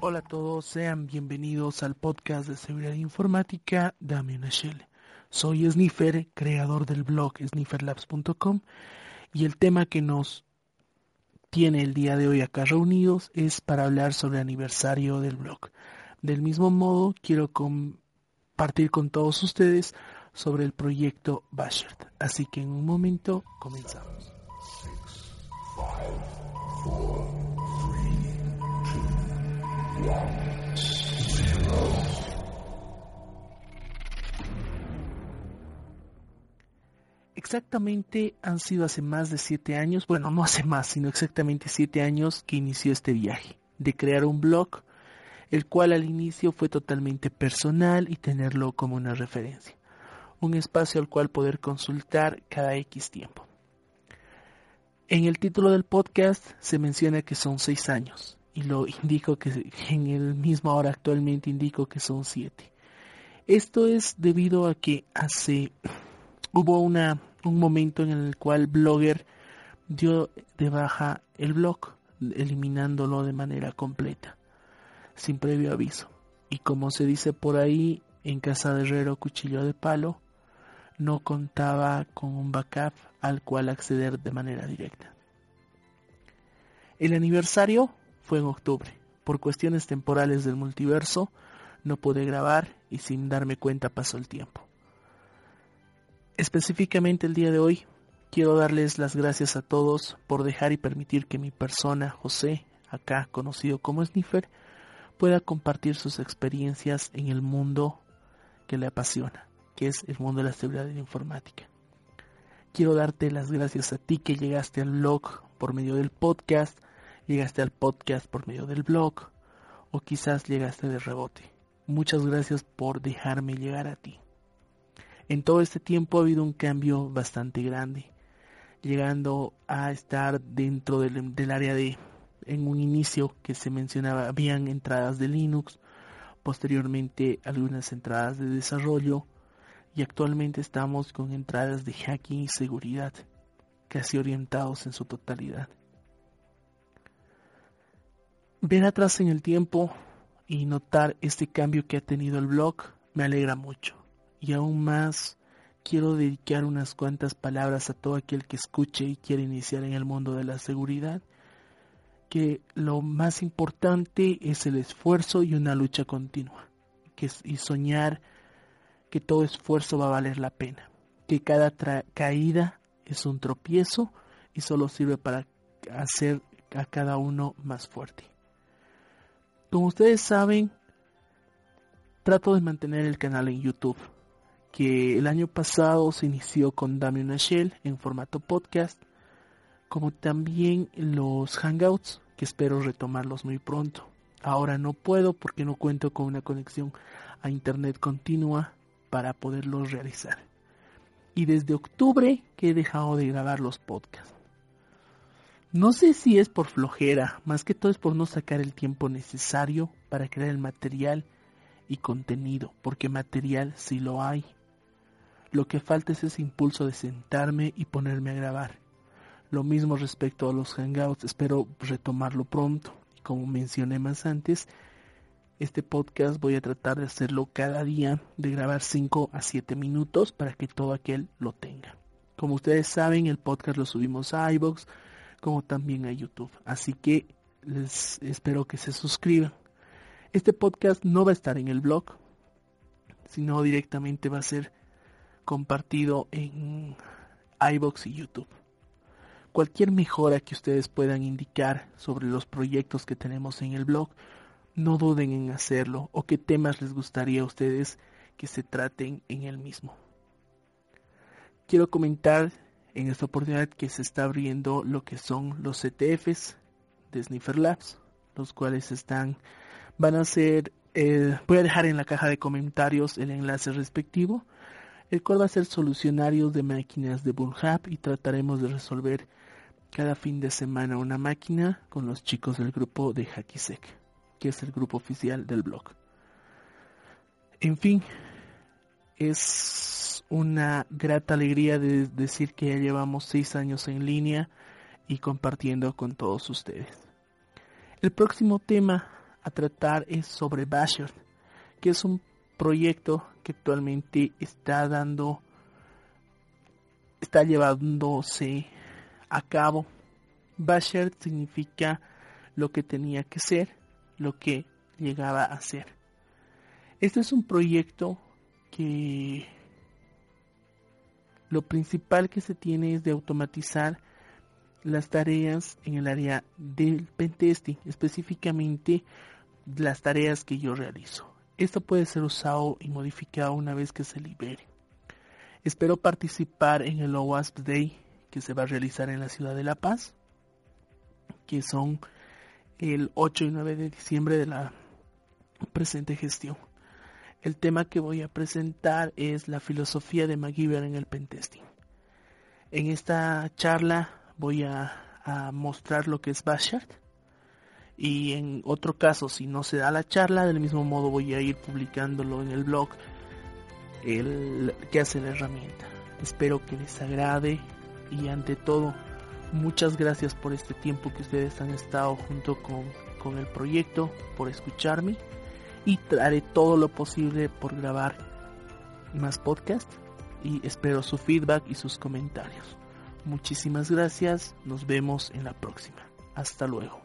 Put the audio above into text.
Hola a todos, sean bienvenidos al podcast de seguridad informática Dame una Shell. Soy Sniffer, creador del blog snifferlabs.com y el tema que nos tiene el día de hoy acá reunidos es para hablar sobre el aniversario del blog. Del mismo modo, quiero compartir con todos ustedes sobre el proyecto Bashert. Así que en un momento comenzamos. Exactamente han sido hace más de siete años, bueno, no hace más, sino exactamente siete años que inició este viaje, de crear un blog, el cual al inicio fue totalmente personal y tenerlo como una referencia, un espacio al cual poder consultar cada X tiempo. En el título del podcast se menciona que son seis años, y lo indico que en el mismo ahora actualmente indico que son siete. Esto es debido a que hace hubo una un momento en el cual Blogger dio de baja el blog, eliminándolo de manera completa, sin previo aviso. Y como se dice por ahí, en casa de herrero cuchillo de palo, no contaba con un backup al cual acceder de manera directa. El aniversario fue en octubre. Por cuestiones temporales del multiverso, no pude grabar y sin darme cuenta pasó el tiempo. Específicamente el día de hoy, quiero darles las gracias a todos por dejar y permitir que mi persona, José, acá conocido como Sniffer, pueda compartir sus experiencias en el mundo que le apasiona, que es el mundo de la seguridad de la informática. Quiero darte las gracias a ti que llegaste al blog por medio del podcast, llegaste al podcast por medio del blog o quizás llegaste de rebote. Muchas gracias por dejarme llegar a ti. En todo este tiempo ha habido un cambio bastante grande, llegando a estar dentro del, del área de, en un inicio que se mencionaba, habían entradas de Linux, posteriormente algunas entradas de desarrollo y actualmente estamos con entradas de hacking y seguridad, casi orientados en su totalidad. Ver atrás en el tiempo y notar este cambio que ha tenido el blog me alegra mucho. Y aún más quiero dedicar unas cuantas palabras a todo aquel que escuche y quiere iniciar en el mundo de la seguridad, que lo más importante es el esfuerzo y una lucha continua, que y soñar que todo esfuerzo va a valer la pena, que cada caída es un tropiezo y solo sirve para hacer a cada uno más fuerte. Como ustedes saben, trato de mantener el canal en YouTube, que el año pasado se inició con Dame Shell en formato podcast, como también los Hangouts, que espero retomarlos muy pronto. Ahora no puedo porque no cuento con una conexión a internet continua para poderlos realizar. Y desde octubre que he dejado de grabar los podcasts. No sé si es por flojera, más que todo es por no sacar el tiempo necesario para crear el material y contenido, porque material sí lo hay. Lo que falta es ese impulso de sentarme y ponerme a grabar. Lo mismo respecto a los hangouts, espero retomarlo pronto. Como mencioné más antes, este podcast voy a tratar de hacerlo cada día, de grabar 5 a 7 minutos para que todo aquel lo tenga. Como ustedes saben, el podcast lo subimos a iBox, como también a YouTube. Así que les espero que se suscriban. Este podcast no va a estar en el blog, sino directamente va a ser compartido en iBox y YouTube. Cualquier mejora que ustedes puedan indicar sobre los proyectos que tenemos en el blog, no duden en hacerlo o qué temas les gustaría a ustedes que se traten en el mismo. Quiero comentar en esta oportunidad que se está abriendo lo que son los CTFs de Sniffer Labs, los cuales están, van a ser, eh, voy a dejar en la caja de comentarios el enlace respectivo, el cual va a ser solucionarios de máquinas de Bullhub y trataremos de resolver cada fin de semana una máquina con los chicos del grupo de Hackisec, que es el grupo oficial del blog. En fin, es una grata alegría de decir que ya llevamos seis años en línea y compartiendo con todos ustedes. El próximo tema a tratar es sobre Basher, que es un proyecto que actualmente está dando, está llevándose a cabo. Basher significa lo que tenía que ser, lo que llegaba a ser. Este es un proyecto que lo principal que se tiene es de automatizar las tareas en el área del pentesting, específicamente las tareas que yo realizo. Esto puede ser usado y modificado una vez que se libere. Espero participar en el OWASP Day que se va a realizar en la ciudad de La Paz, que son el 8 y 9 de diciembre de la presente gestión. El tema que voy a presentar es la filosofía de MacGyver en el pentesting. En esta charla voy a, mostrar lo que es Bashard y en otro caso si no se da la charla del mismo modo voy a ir publicándolo en el blog el que hace la herramienta espero que les agrade y ante todo muchas gracias por este tiempo que ustedes han estado junto con, con el proyecto por escucharme y haré todo lo posible por grabar más podcasts y espero su feedback y sus comentarios Muchísimas gracias, nos vemos en la próxima. Hasta luego.